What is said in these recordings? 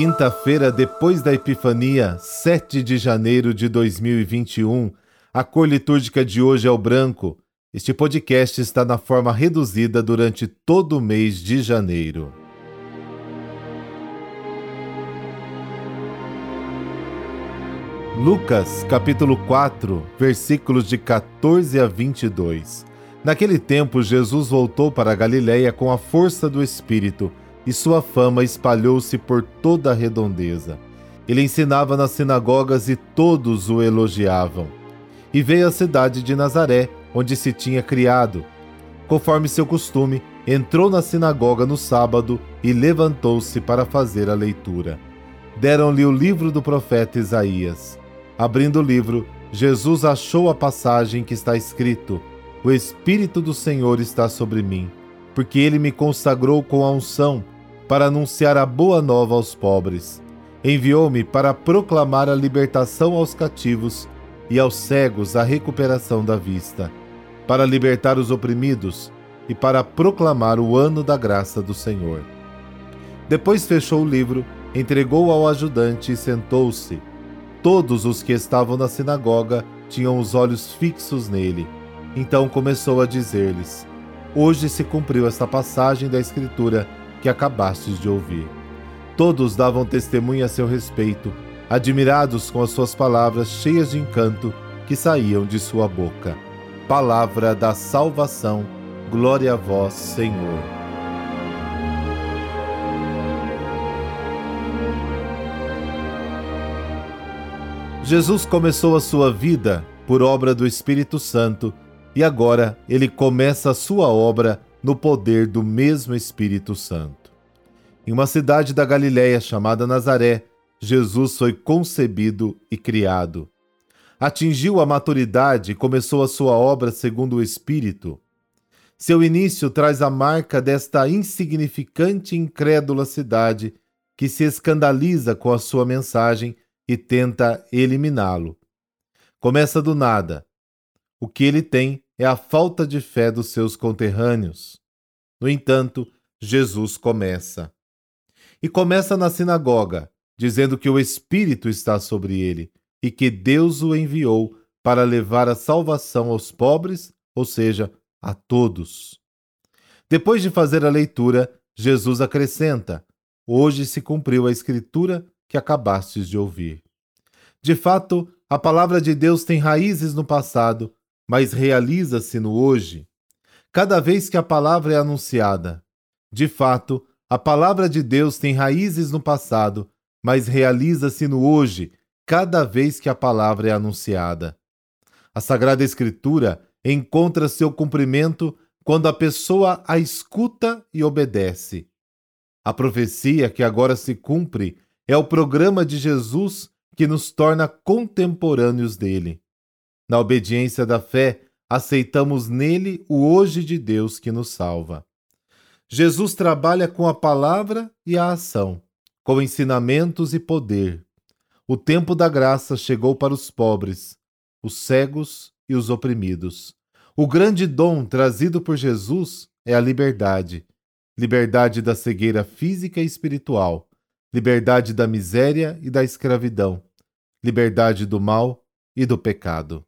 Quinta-feira depois da Epifania, 7 de janeiro de 2021. A cor litúrgica de hoje é o branco. Este podcast está na forma reduzida durante todo o mês de janeiro. Lucas, capítulo 4, versículos de 14 a 22. Naquele tempo, Jesus voltou para a Galiléia com a força do Espírito e sua fama espalhou-se por toda a redondeza. Ele ensinava nas sinagogas e todos o elogiavam. E veio à cidade de Nazaré, onde se tinha criado. Conforme seu costume, entrou na sinagoga no sábado e levantou-se para fazer a leitura. Deram-lhe o livro do profeta Isaías. Abrindo o livro, Jesus achou a passagem que está escrito: O Espírito do Senhor está sobre mim, porque ele me consagrou com a unção para anunciar a boa nova aos pobres. Enviou-me para proclamar a libertação aos cativos e aos cegos a recuperação da vista, para libertar os oprimidos e para proclamar o ano da graça do Senhor. Depois fechou o livro, entregou ao ajudante e sentou-se. Todos os que estavam na sinagoga tinham os olhos fixos nele. Então começou a dizer-lhes: Hoje se cumpriu esta passagem da Escritura que acabastes de ouvir. Todos davam testemunho a seu respeito, admirados com as suas palavras cheias de encanto que saíam de sua boca. Palavra da salvação, glória a vós, Senhor. Jesus começou a sua vida por obra do Espírito Santo e agora ele começa a sua obra no poder do mesmo Espírito Santo. Em uma cidade da Galiléia chamada Nazaré, Jesus foi concebido e criado. Atingiu a maturidade e começou a sua obra segundo o Espírito. Seu início traz a marca desta insignificante e incrédula cidade que se escandaliza com a sua mensagem e tenta eliminá-lo. Começa do nada. O que ele tem é a falta de fé dos seus conterrâneos. No entanto, Jesus começa. E começa na sinagoga, dizendo que o Espírito está sobre ele e que Deus o enviou para levar a salvação aos pobres, ou seja, a todos. Depois de fazer a leitura, Jesus acrescenta: Hoje se cumpriu a escritura que acabastes de ouvir. De fato, a palavra de Deus tem raízes no passado mas realiza-se no hoje. Cada vez que a palavra é anunciada, de fato, a palavra de Deus tem raízes no passado, mas realiza-se no hoje, cada vez que a palavra é anunciada. A Sagrada Escritura encontra seu cumprimento quando a pessoa a escuta e obedece. A profecia que agora se cumpre é o programa de Jesus que nos torna contemporâneos dele. Na obediência da fé, aceitamos nele o hoje de Deus que nos salva. Jesus trabalha com a palavra e a ação, com ensinamentos e poder. O tempo da graça chegou para os pobres, os cegos e os oprimidos. O grande dom trazido por Jesus é a liberdade liberdade da cegueira física e espiritual, liberdade da miséria e da escravidão, liberdade do mal e do pecado.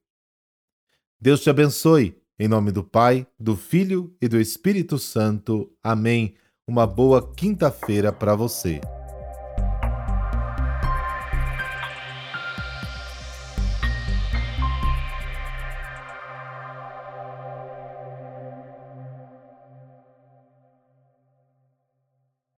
Deus te abençoe. Em nome do Pai, do Filho e do Espírito Santo. Amém. Uma boa quinta-feira para você.